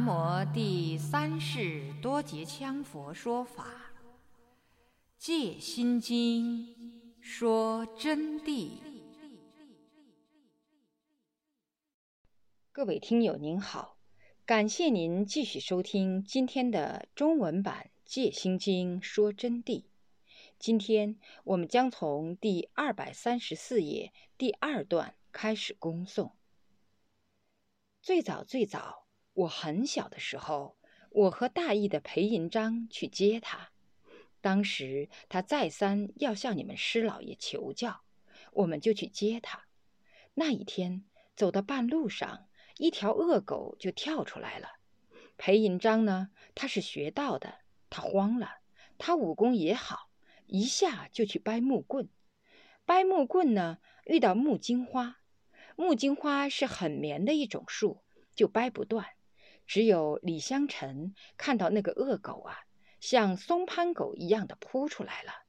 南无第三世多杰羌佛说法，《戒心经》说真谛。各位听友您好，感谢您继续收听今天的中文版《戒心经》说真谛。今天我们将从第二百三十四页第二段开始恭诵。最早最早，我很小的时候，我和大义的裴银章去接他。当时他再三要向你们师老爷求教，我们就去接他。那一天走到半路上，一条恶狗就跳出来了。裴银章呢，他是学道的，他慌了，他武功也好。一下就去掰木棍，掰木棍呢，遇到木金花，木金花是很绵的一种树，就掰不断。只有李香臣看到那个恶狗啊，像松潘狗一样的扑出来了，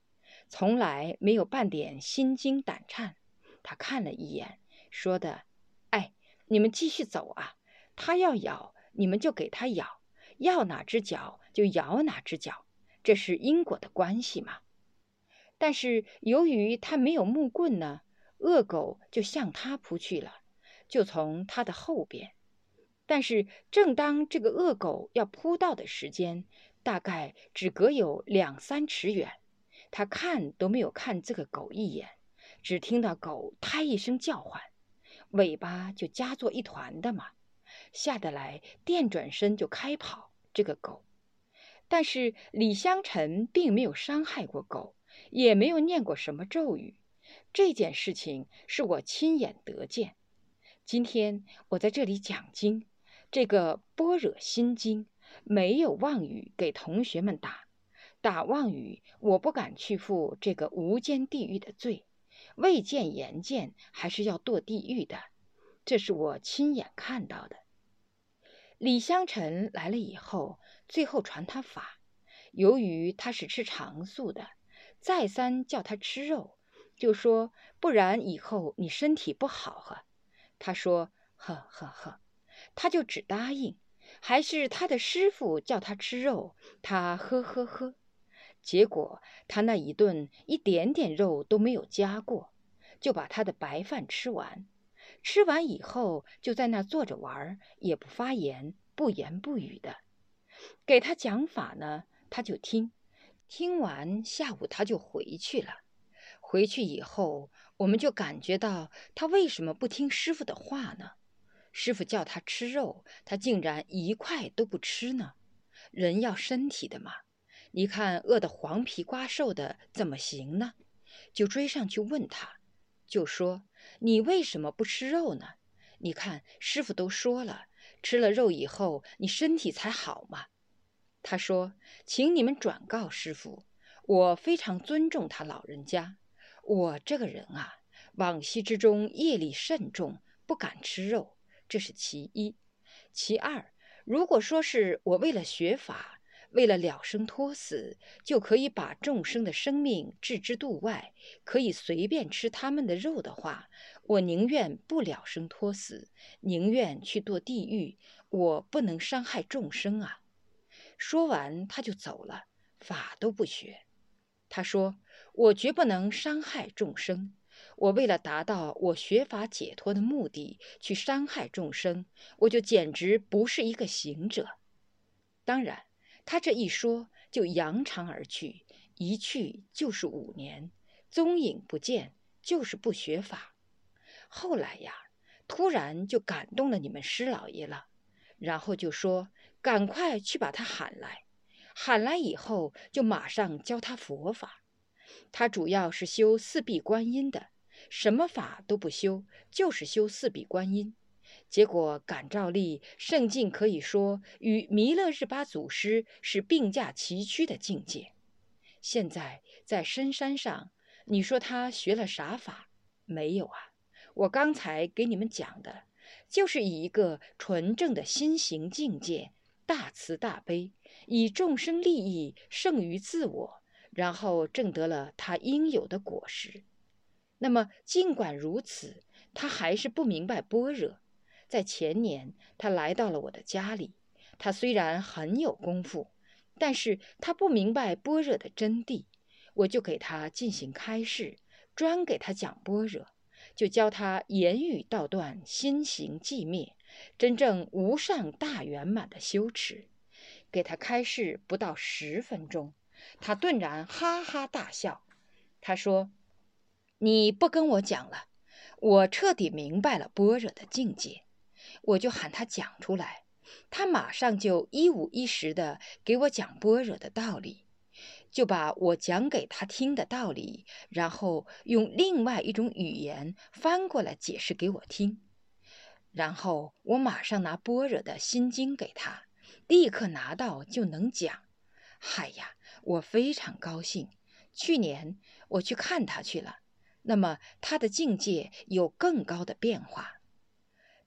从来没有半点心惊胆颤。他看了一眼，说的：“哎，你们继续走啊，他要咬你们就给他咬，要哪只脚就咬哪只脚，这是因果的关系嘛。”但是由于他没有木棍呢，恶狗就向他扑去了，就从他的后边。但是正当这个恶狗要扑到的时间，大概只隔有两三尺远，他看都没有看这个狗一眼，只听到狗“胎”一声叫唤，尾巴就夹作一团的嘛，吓得来电转身就开跑。这个狗，但是李香臣并没有伤害过狗。也没有念过什么咒语，这件事情是我亲眼得见。今天我在这里讲经，这个《般若心经》没有妄语给同学们打，打妄语我不敢去负这个无间地狱的罪，未见言见还是要堕地狱的，这是我亲眼看到的。李香臣来了以后，最后传他法，由于他是吃长素的。再三叫他吃肉，就说不然以后你身体不好哈。他说呵呵呵，他就只答应。还是他的师傅叫他吃肉，他呵呵呵。结果他那一顿一点点肉都没有加过，就把他的白饭吃完。吃完以后就在那坐着玩，也不发言，不言不语的。给他讲法呢，他就听。听完，下午他就回去了。回去以后，我们就感觉到他为什么不听师傅的话呢？师傅叫他吃肉，他竟然一块都不吃呢。人要身体的嘛，你看饿得黄皮瓜瘦的怎么行呢？就追上去问他，就说你为什么不吃肉呢？你看师傅都说了，吃了肉以后你身体才好嘛。他说：“请你们转告师傅，我非常尊重他老人家。我这个人啊，往昔之中业力甚重，不敢吃肉，这是其一。其二，如果说是我为了学法，为了了生脱死，就可以把众生的生命置之度外，可以随便吃他们的肉的话，我宁愿不了生脱死，宁愿去堕地狱。我不能伤害众生啊。”说完，他就走了，法都不学。他说：“我绝不能伤害众生。我为了达到我学法解脱的目的，去伤害众生，我就简直不是一个行者。”当然，他这一说就扬长而去，一去就是五年，踪影不见，就是不学法。后来呀，突然就感动了你们师老爷了，然后就说。赶快去把他喊来，喊来以后就马上教他佛法。他主要是修四臂观音的，什么法都不修，就是修四臂观音。结果感召力圣境，可以说与弥勒日巴祖师是并驾齐驱的境界。现在在深山上，你说他学了啥法？没有啊！我刚才给你们讲的，就是以一个纯正的心行境界。大慈大悲，以众生利益胜于自我，然后挣得了他应有的果实。那么，尽管如此，他还是不明白般若。在前年，他来到了我的家里，他虽然很有功夫，但是他不明白般若的真谛。我就给他进行开示，专给他讲般若，就教他言语道断，心行寂灭，真正无上大圆满的修持。给他开示不到十分钟，他顿然哈哈大笑。他说：“你不跟我讲了，我彻底明白了般若的境界。”我就喊他讲出来，他马上就一五一十的给我讲般若的道理，就把我讲给他听的道理，然后用另外一种语言翻过来解释给我听，然后我马上拿般若的心经给他，立刻拿到就能讲。嗨呀，我非常高兴。去年我去看他去了，那么他的境界有更高的变化。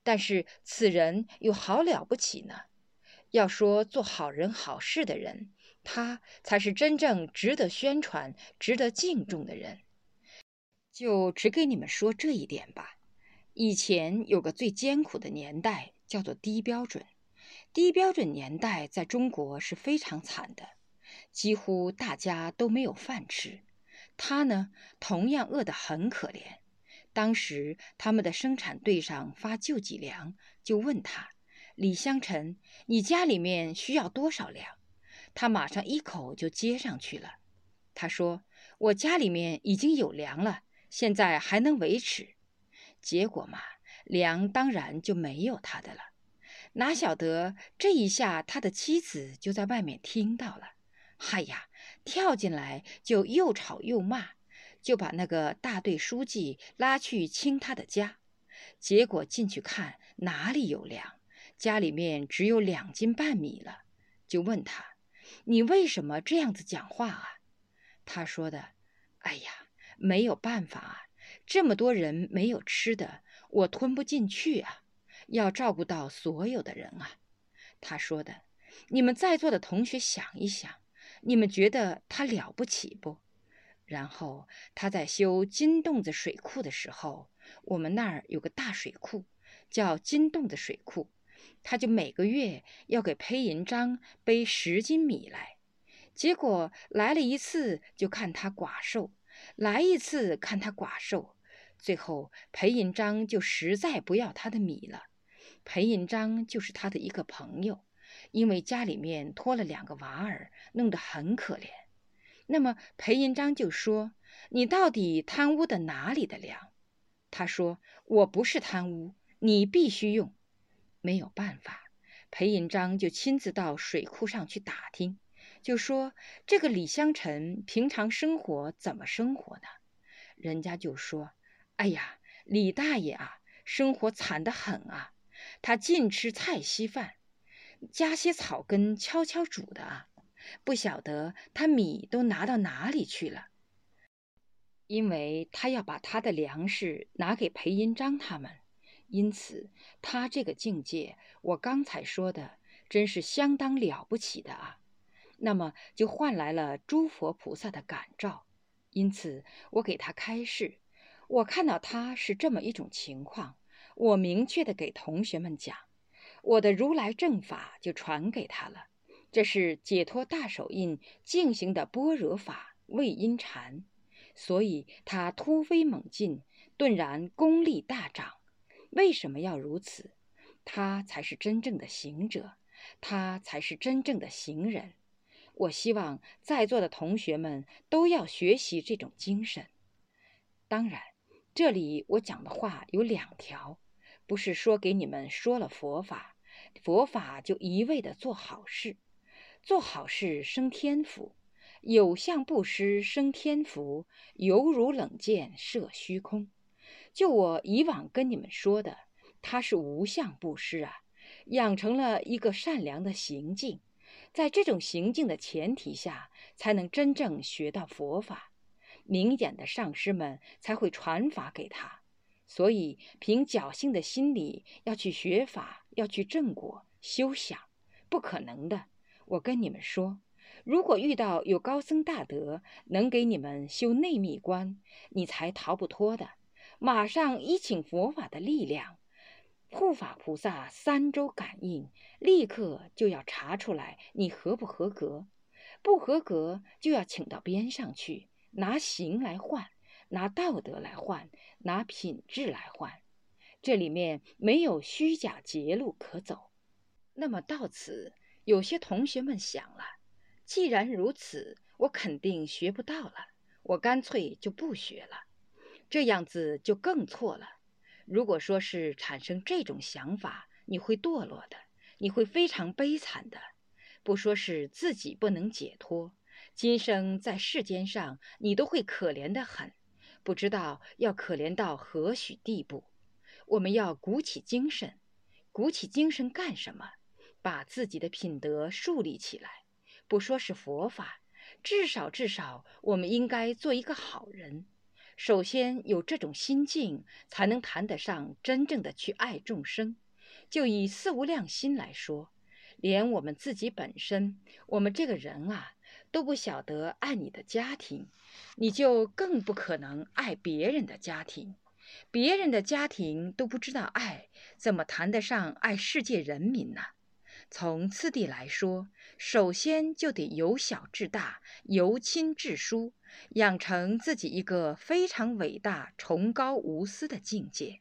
但是此人有好了不起呢？要说做好人好事的人，他才是真正值得宣传、值得敬重的人。就只给你们说这一点吧。以前有个最艰苦的年代，叫做低标准。低标准年代在中国是非常惨的，几乎大家都没有饭吃。他呢，同样饿得很可怜。当时他们的生产队上发救济粮，就问他：“李香臣，你家里面需要多少粮？”他马上一口就接上去了。他说：“我家里面已经有粮了，现在还能维持。”结果嘛，粮当然就没有他的了。哪晓得这一下，他的妻子就在外面听到了，嗨呀，跳进来就又吵又骂。就把那个大队书记拉去清他的家，结果进去看哪里有粮，家里面只有两斤半米了。就问他：“你为什么这样子讲话啊？”他说的：“哎呀，没有办法啊，这么多人没有吃的，我吞不进去啊，要照顾到所有的人啊。”他说的：“你们在座的同学想一想，你们觉得他了不起不？”然后他在修金洞子水库的时候，我们那儿有个大水库，叫金洞子水库，他就每个月要给裴银章背十斤米来。结果来了一次就看他寡瘦，来一次看他寡瘦，最后裴银章就实在不要他的米了。裴银章就是他的一个朋友，因为家里面拖了两个娃儿，弄得很可怜。那么裴银章就说：“你到底贪污的哪里的粮？”他说：“我不是贪污，你必须用。”没有办法，裴银章就亲自到水库上去打听，就说：“这个李香臣平常生活怎么生活呢？”人家就说：“哎呀，李大爷啊，生活惨得很啊，他尽吃菜稀饭，加些草根悄悄煮的啊。”不晓得他米都拿到哪里去了，因为他要把他的粮食拿给裴银章他们，因此他这个境界，我刚才说的真是相当了不起的啊。那么就换来了诸佛菩萨的感召，因此我给他开示，我看到他是这么一种情况，我明确的给同学们讲，我的如来正法就传给他了。这是解脱大手印进行的般若法未因禅，所以他突飞猛进，顿然功力大涨。为什么要如此？他才是真正的行者，他才是真正的行人。我希望在座的同学们都要学习这种精神。当然，这里我讲的话有两条，不是说给你们说了佛法，佛法就一味的做好事。做好事生天福，有相布施生天福，犹如冷箭射虚空。就我以往跟你们说的，他是无相布施啊，养成了一个善良的行径，在这种行径的前提下，才能真正学到佛法，明眼的上师们才会传法给他。所以，凭侥幸的心理要去学法，要去正果修想，不可能的。我跟你们说，如果遇到有高僧大德能给你们修内密观，你才逃不脱的。马上依请佛法的力量，护法菩萨三周感应，立刻就要查出来你合不合格，不合格就要请到边上去，拿行来换，拿道德来换，拿品质来换。这里面没有虚假捷路可走。那么到此，有些同学们想了：既然如此，我肯定学不到了，我干脆就不学了。这样子就更错了。如果说是产生这种想法，你会堕落的，你会非常悲惨的。不说是自己不能解脱，今生在世间上，你都会可怜的很，不知道要可怜到何许地步。我们要鼓起精神，鼓起精神干什么？把自己的品德树立起来。不说是佛法，至少至少，我们应该做一个好人。首先有这种心境，才能谈得上真正的去爱众生。就以四无量心来说，连我们自己本身，我们这个人啊，都不晓得爱你的家庭，你就更不可能爱别人的家庭。别人的家庭都不知道爱，怎么谈得上爱世界人民呢？从次第来说，首先就得由小至大，由亲至疏，养成自己一个非常伟大、崇高、无私的境界。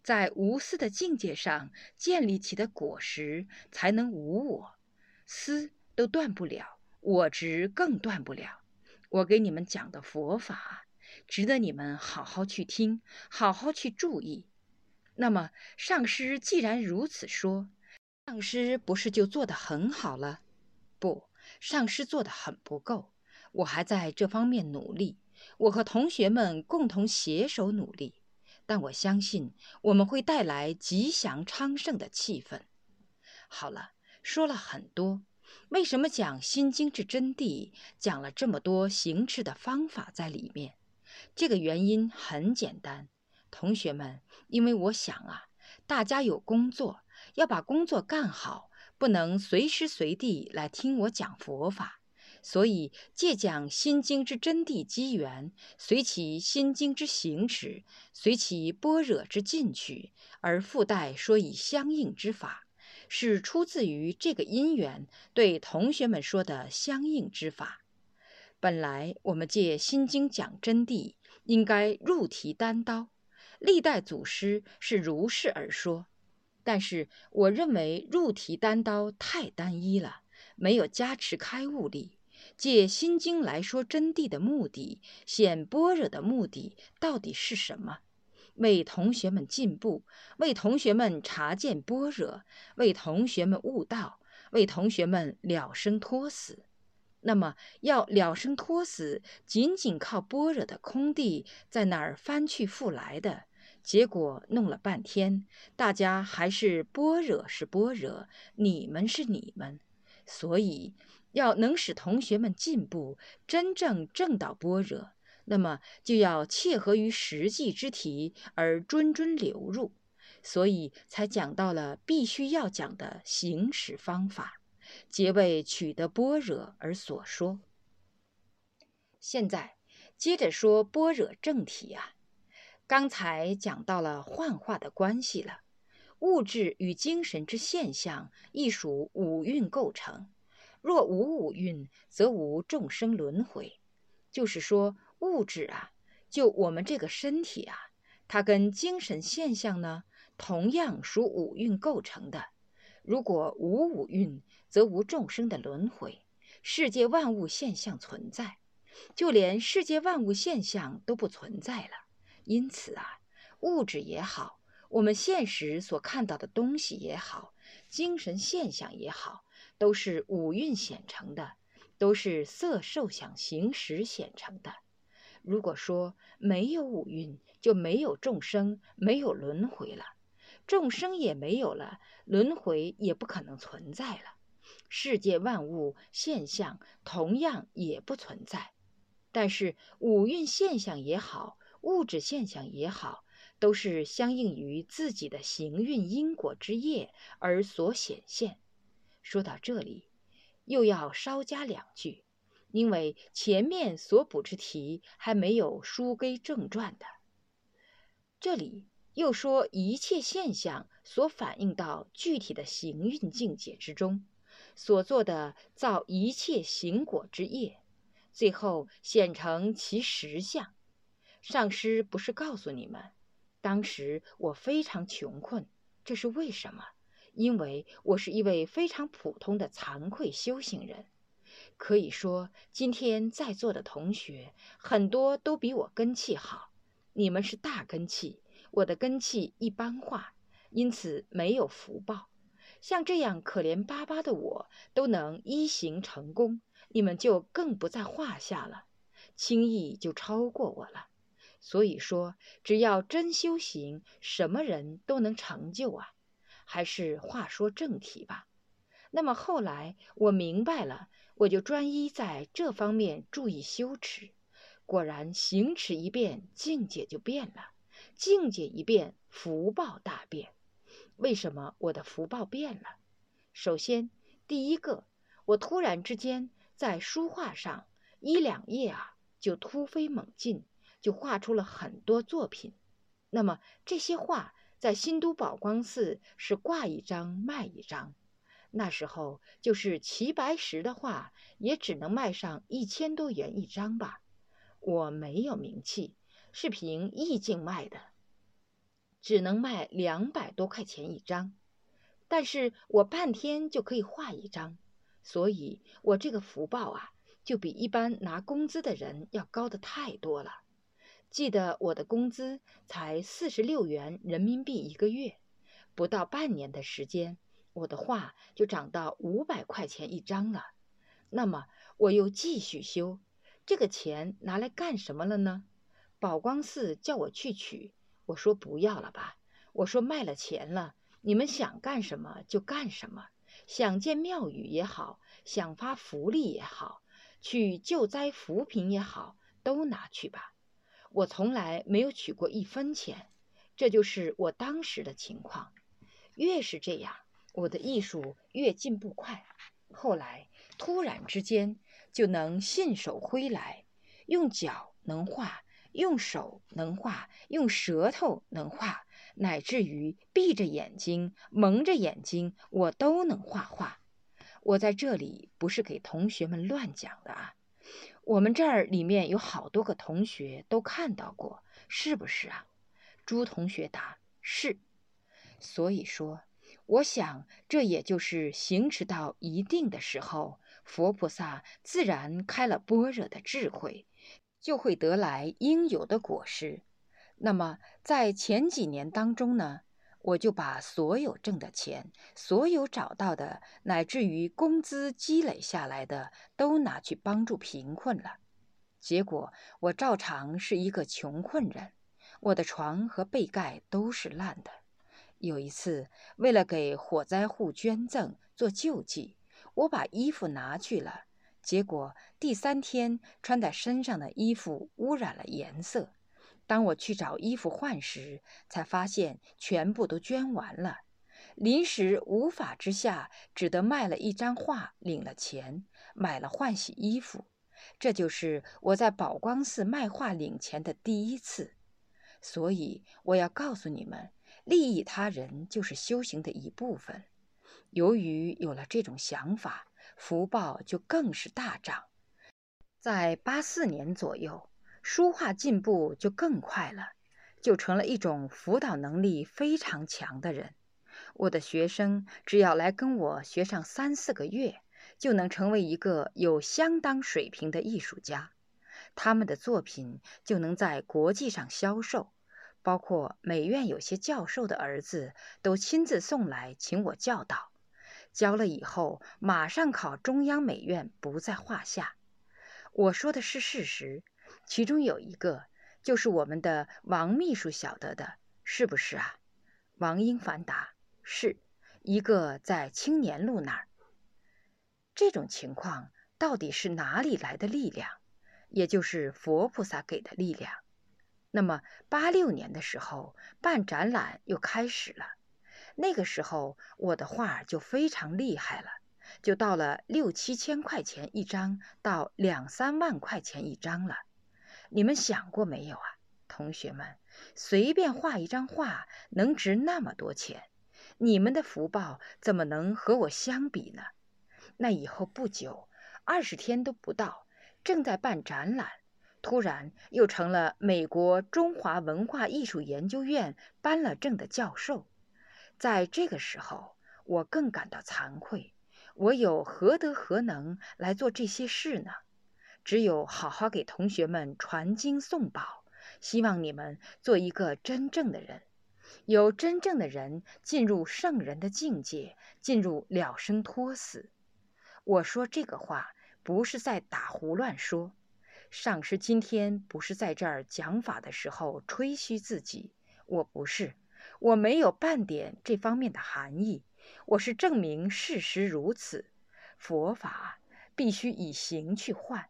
在无私的境界上建立起的果实，才能无我。私都断不了，我执更断不了。我给你们讲的佛法，值得你们好好去听，好好去注意。那么上师既然如此说，上师不是就做得很好了？不，上师做得很不够。我还在这方面努力，我和同学们共同携手努力。但我相信我们会带来吉祥昌盛的气氛。好了，说了很多，为什么讲《心经》之真谛，讲了这么多行持的方法在里面？这个原因很简单，同学们，因为我想啊，大家有工作，要把工作干好，不能随时随地来听我讲佛法。所以借讲《心经》之真谛机缘，随其《心经》之行持，随其般若之进取，而附带说以相应之法，是出自于这个因缘对同学们说的相应之法。本来我们借《心经》讲真谛，应该入题单刀，历代祖师是如是而说，但是我认为入题单刀太单一了，没有加持开悟力。借《心经》来说真谛的目的，显般若的目的到底是什么？为同学们进步，为同学们察见般若，为同学们悟道，为同学们了生脱死。那么要了生脱死，仅仅靠般若的空地在那儿翻去覆来的，结果弄了半天，大家还是般若是般若，你们是你们，所以。要能使同学们进步，真正正到般若，那么就要切合于实际之题而谆谆流入，所以才讲到了必须要讲的行持方法，皆为取得般若而所说。现在接着说般若正题啊，刚才讲到了幻化的关系了，物质与精神之现象亦属五蕴构成。若无五蕴，则无众生轮回。就是说，物质啊，就我们这个身体啊，它跟精神现象呢，同样属五蕴构成的。如果无五蕴，则无众生的轮回，世界万物现象存在，就连世界万物现象都不存在了。因此啊，物质也好，我们现实所看到的东西也好，精神现象也好。都是五蕴显成的，都是色受想行识显成的。如果说没有五蕴，就没有众生，没有轮回了，众生也没有了，轮回也不可能存在了，世界万物现象同样也不存在。但是五蕴现象也好，物质现象也好，都是相应于自己的行运因果之业而所显现。说到这里，又要稍加两句，因为前面所补之题还没有书归正传的。这里又说一切现象所反映到具体的行运境界之中，所做的造一切行果之业，最后显成其实相。上师不是告诉你们，当时我非常穷困，这是为什么？因为我是一位非常普通的惭愧修行人。可以说，今天在座的同学很多都比我根气好。你们是大根气，我的根气一般化，因此没有福报。像这样可怜巴巴的我都能一行成功，你们就更不在话下了，轻易就超过我了。所以说，只要真修行，什么人都能成就啊。还是话说正题吧。那么后来我明白了。我就专一在这方面注意修持，果然行持一变，境界就变了；境界一变，福报大变。为什么我的福报变了？首先，第一个，我突然之间在书画上一两页啊，就突飞猛进，就画出了很多作品。那么这些画在新都宝光寺是挂一张卖一张。那时候就是齐白石的画，也只能卖上一千多元一张吧。我没有名气，是凭意境卖的，只能卖两百多块钱一张。但是我半天就可以画一张，所以我这个福报啊，就比一般拿工资的人要高的太多了。记得我的工资才四十六元人民币一个月，不到半年的时间。我的画就涨到五百块钱一张了，那么我又继续修，这个钱拿来干什么了呢？宝光寺叫我去取，我说不要了吧。我说卖了钱了，你们想干什么就干什么，想建庙宇也好，想发福利也好，去救灾扶贫也好，都拿去吧。我从来没有取过一分钱，这就是我当时的情况。越是这样。我的艺术越进步快，后来突然之间就能信手挥来，用脚能画，用手能画，用舌头能画，乃至于闭着眼睛、蒙着眼睛，我都能画画。我在这里不是给同学们乱讲的啊，我们这儿里面有好多个同学都看到过，是不是啊？朱同学答是，所以说。我想，这也就是行持到一定的时候，佛菩萨自然开了般若的智慧，就会得来应有的果实。那么，在前几年当中呢，我就把所有挣的钱，所有找到的，乃至于工资积累下来的，都拿去帮助贫困了。结果，我照常是一个穷困人，我的床和被盖都是烂的。有一次，为了给火灾户捐赠做救济，我把衣服拿去了。结果第三天穿在身上的衣服污染了颜色。当我去找衣服换时，才发现全部都捐完了。临时无法之下，只得卖了一张画，领了钱，买了换洗衣服。这就是我在宝光寺卖画领钱的第一次。所以我要告诉你们。利益他人就是修行的一部分。由于有了这种想法，福报就更是大涨。在八四年左右，书画进步就更快了，就成了一种辅导能力非常强的人。我的学生只要来跟我学上三四个月，就能成为一个有相当水平的艺术家，他们的作品就能在国际上销售。包括美院有些教授的儿子都亲自送来请我教导，教了以后马上考中央美院不在话下。我说的是事实，其中有一个就是我们的王秘书晓得的，是不是啊？王英凡答：是一个在青年路那儿。这种情况到底是哪里来的力量？也就是佛菩萨给的力量。那么，八六年的时候办展览又开始了。那个时候我的画就非常厉害了，就到了六七千块钱一张到两三万块钱一张了。你们想过没有啊？同学们，随便画一张画能值那么多钱，你们的福报怎么能和我相比呢？那以后不久，二十天都不到，正在办展览，突然又成了美国中华文化艺术研究院颁了证的教授。在这个时候，我更感到惭愧。我有何德何能来做这些事呢？只有好好给同学们传经送宝，希望你们做一个真正的人，有真正的人进入圣人的境界，进入了生托死。我说这个话不是在打胡乱说。上师今天不是在这儿讲法的时候吹嘘自己，我不是，我没有半点这方面的含义。我是证明事实如此，佛法必须以行去换。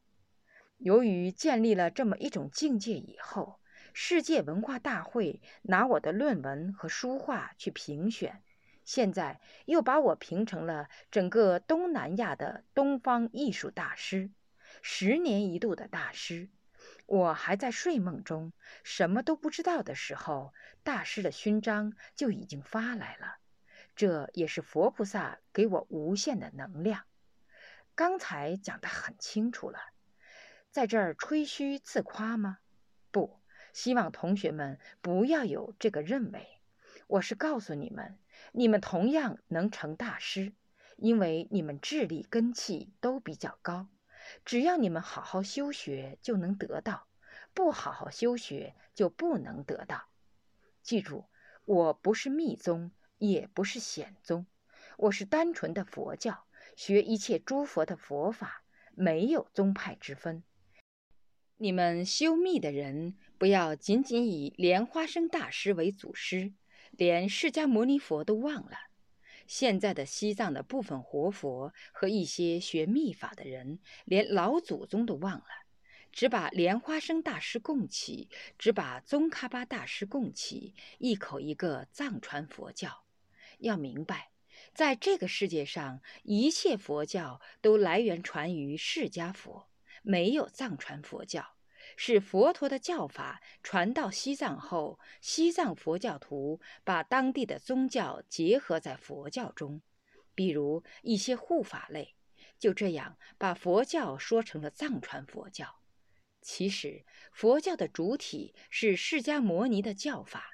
由于建立了这么一种境界以后，世界文化大会拿我的论文和书画去评选，现在又把我评成了整个东南亚的东方艺术大师，十年一度的大师。我还在睡梦中，什么都不知道的时候，大师的勋章就已经发来了。这也是佛菩萨给我无限的能量。刚才讲得很清楚了，在这儿吹嘘自夸吗？不，希望同学们不要有这个认为。我是告诉你们，你们同样能成大师，因为你们智力根气都比较高。只要你们好好修学，就能得到；不好好修学，就不能得到。记住，我不是密宗。也不是显宗，我是单纯的佛教，学一切诸佛的佛法，没有宗派之分。你们修密的人，不要仅仅以莲花生大师为祖师，连释迦牟尼佛都忘了。现在的西藏的部分活佛和一些学密法的人，连老祖宗都忘了，只把莲花生大师供起，只把宗喀巴大师供起，一口一个藏传佛教。要明白，在这个世界上，一切佛教都来源传于释迦佛，没有藏传佛教。是佛陀的教法传到西藏后，西藏佛教徒把当地的宗教结合在佛教中，比如一些护法类，就这样把佛教说成了藏传佛教。其实，佛教的主体是释迦牟尼的教法。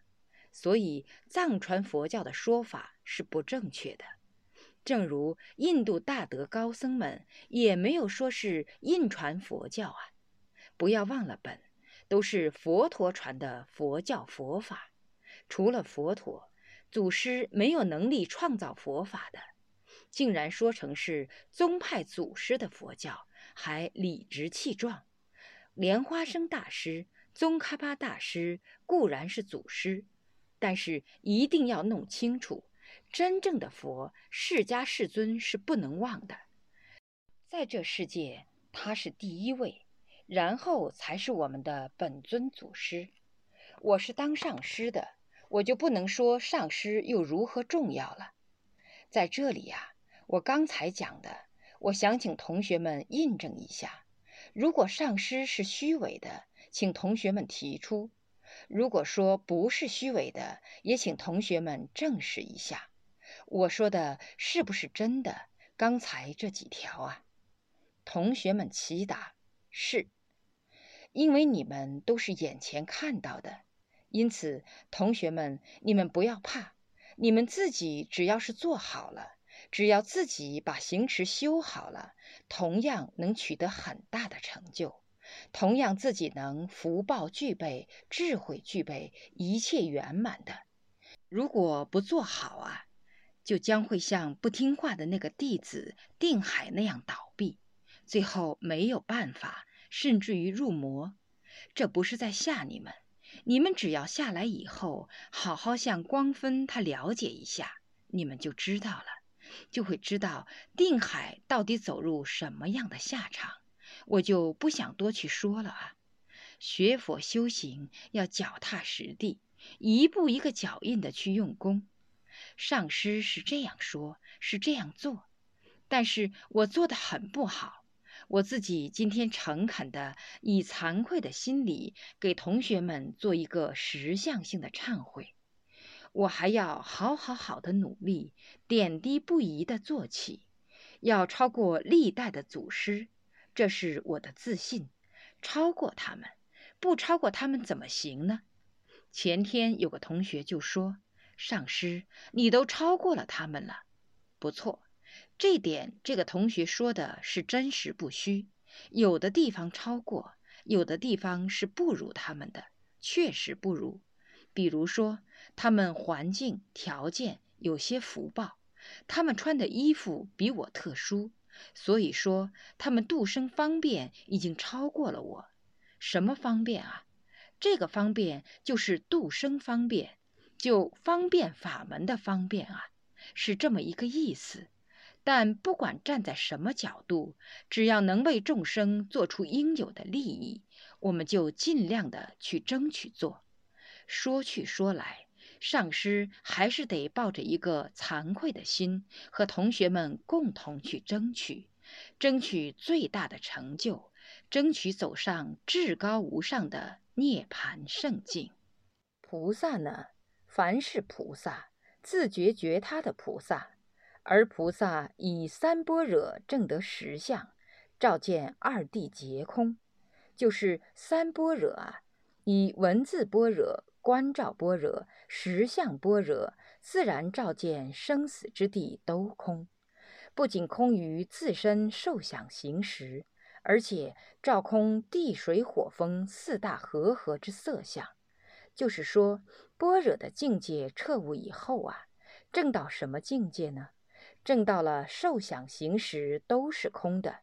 所以，藏传佛教的说法是不正确的，正如印度大德高僧们也没有说是印传佛教啊。不要忘了本，都是佛陀传的佛教佛法。除了佛陀，祖师没有能力创造佛法的，竟然说成是宗派祖师的佛教，还理直气壮。莲花生大师、宗喀巴大师固然是祖师。但是一定要弄清楚，真正的佛释迦世尊是不能忘的，在这世界他是第一位，然后才是我们的本尊祖师。我是当上师的，我就不能说上师又如何重要了。在这里呀，我刚才讲的，我想请同学们印证一下，如果上师是虚伪的，请同学们提出。如果说不是虚伪的，也请同学们证实一下，我说的是不是真的？刚才这几条啊，同学们齐答是，因为你们都是眼前看到的，因此同学们你们不要怕，你们自己只要是做好了，只要自己把行持修好了，同样能取得很大的成就。同样，自己能福报具备，智慧具备，一切圆满的。如果不做好啊，就将会像不听话的那个弟子定海那样倒闭，最后没有办法，甚至于入魔。这不是在吓你们，你们只要下来以后，好好向光分他了解一下，你们就知道了，就会知道定海到底走入什么样的下场。我就不想多去说了啊！学佛修行要脚踏实地，一步一个脚印的去用功。上师是这样说，是这样做，但是我做的很不好。我自己今天诚恳的以惭愧的心理给同学们做一个实相性的忏悔。我还要好好好的努力，点滴不移的做起，要超过历代的祖师，这是我的自信。超过他们，不超过他们怎么行呢？前天有个同学就说：“上师，你都超过了他们了。”不错，这点这个同学说的是真实不虚。有的地方超过，有的地方是不如他们的，确实不如。比如说。他们环境条件有些福报，他们穿的衣服比我特殊，所以说他们度生方便已经超过了我。什么方便啊？这个方便就是度生方便，就方便法门的方便啊，是这么一个意思。但不管站在什么角度，只要能为众生做出应有的利益，我们就尽量的去争取做。说去说来。上师还是得抱着一个惭愧的心，和同学们共同去争取，争取最大的成就，争取走上至高无上的涅槃圣境。菩萨呢，凡是菩萨，自觉觉他的菩萨，而菩萨以三般若证得实相，照见二谛皆空，就是三般若啊，以文字般若。观照般若，实相般若，自然照见生死之地都空，不仅空于自身受想行识，而且照空地水火风四大和合之色相。就是说，般若的境界彻悟以后啊，证到什么境界呢？正到了受想行识都是空的，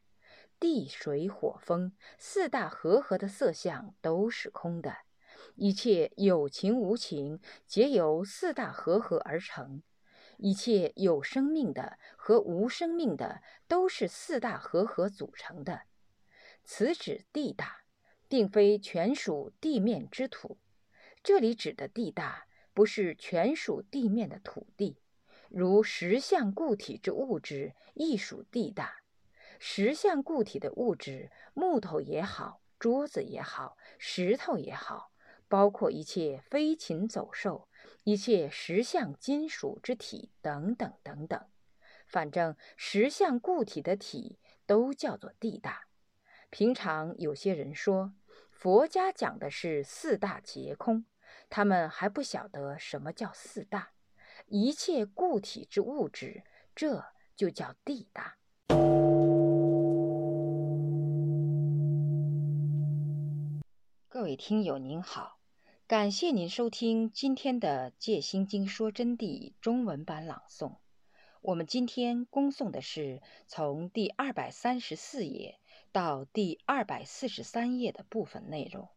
地水火风四大和合的色相都是空的。一切有情无情，皆由四大和合而成；一切有生命的和无生命的，都是四大和合组成的。此指地大，并非全属地面之土。这里指的地大，不是全属地面的土地，如实相固体之物质亦属地大。实相固体的物质，木头也好，桌子也好，石头也好。包括一切飞禽走兽，一切实相金属之体等等等等，反正实相固体的体都叫做地大。平常有些人说佛家讲的是四大皆空，他们还不晓得什么叫四大。一切固体之物质，这就叫地大。各位听友您好。感谢您收听今天的《戒心经说真谛》中文版朗诵。我们今天恭诵的是从第二百三十四页到第二百四十三页的部分内容。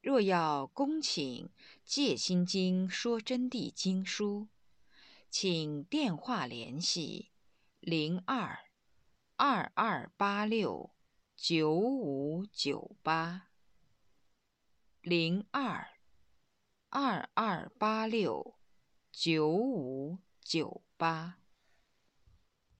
若要恭请《戒心经说真谛》经书，请电话联系零二二二八六九五九八零二。二二八六九五九八。